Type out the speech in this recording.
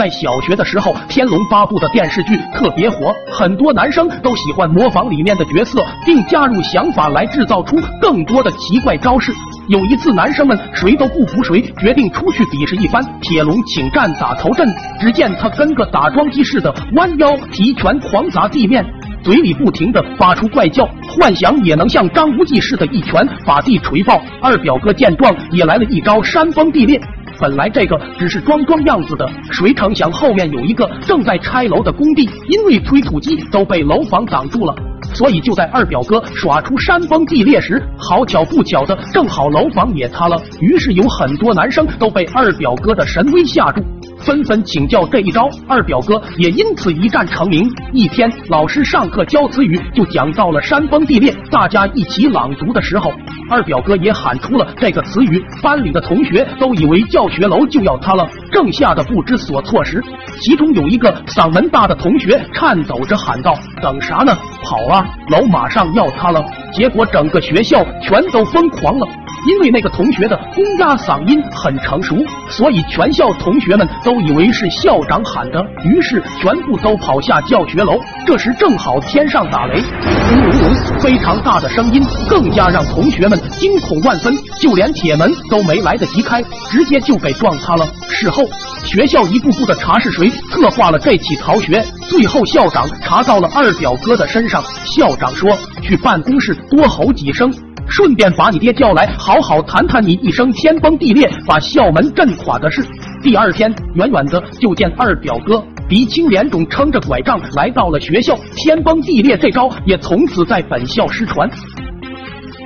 在小学的时候，《天龙八部》的电视剧特别火，很多男生都喜欢模仿里面的角色，并加入想法来制造出更多的奇怪招式。有一次，男生们谁都不服谁，决定出去比试一番。铁龙请战打头阵，只见他跟个打桩机似的弯腰提拳狂砸地面，嘴里不停的发出怪叫，幻想也能像张无忌似的一拳把地锤爆。二表哥见状也来了一招山崩地裂。本来这个只是装装样子的，谁成想后面有一个正在拆楼的工地，因为推土机都被楼房挡住了。所以就在二表哥耍出山崩地裂时，好巧不巧的，正好楼房也塌了。于是有很多男生都被二表哥的神威吓住，纷纷请教这一招。二表哥也因此一战成名。一天，老师上课教词语，就讲到了山崩地裂。大家一起朗读的时候，二表哥也喊出了这个词语。班里的同学都以为教学楼就要塌了，正吓得不知所措时，其中有一个嗓门大的同学颤抖着喊道：“等啥呢？跑啊！楼马上要塌了！”结果整个学校全都疯狂了，因为那个同学的公鸭嗓音很成熟，所以全校同学们都以为是校长喊的，于是全部都跑下教学楼。这时正好天上打雷，轰隆隆，非常大的声音，更加让同学们惊恐万分，就连铁门都没来得及开，直接就给撞塌了。事后，学校一步步的查是谁策划了这起逃学，最后校长查到了二表哥的身上。校长说：“去办公室多吼几声，顺便把你爹叫来，好好谈谈你一生天崩地裂、把校门震垮的事。”第二天，远远的就见二表哥鼻青脸肿，撑着拐杖来到了学校，天崩地裂这招也从此在本校失传。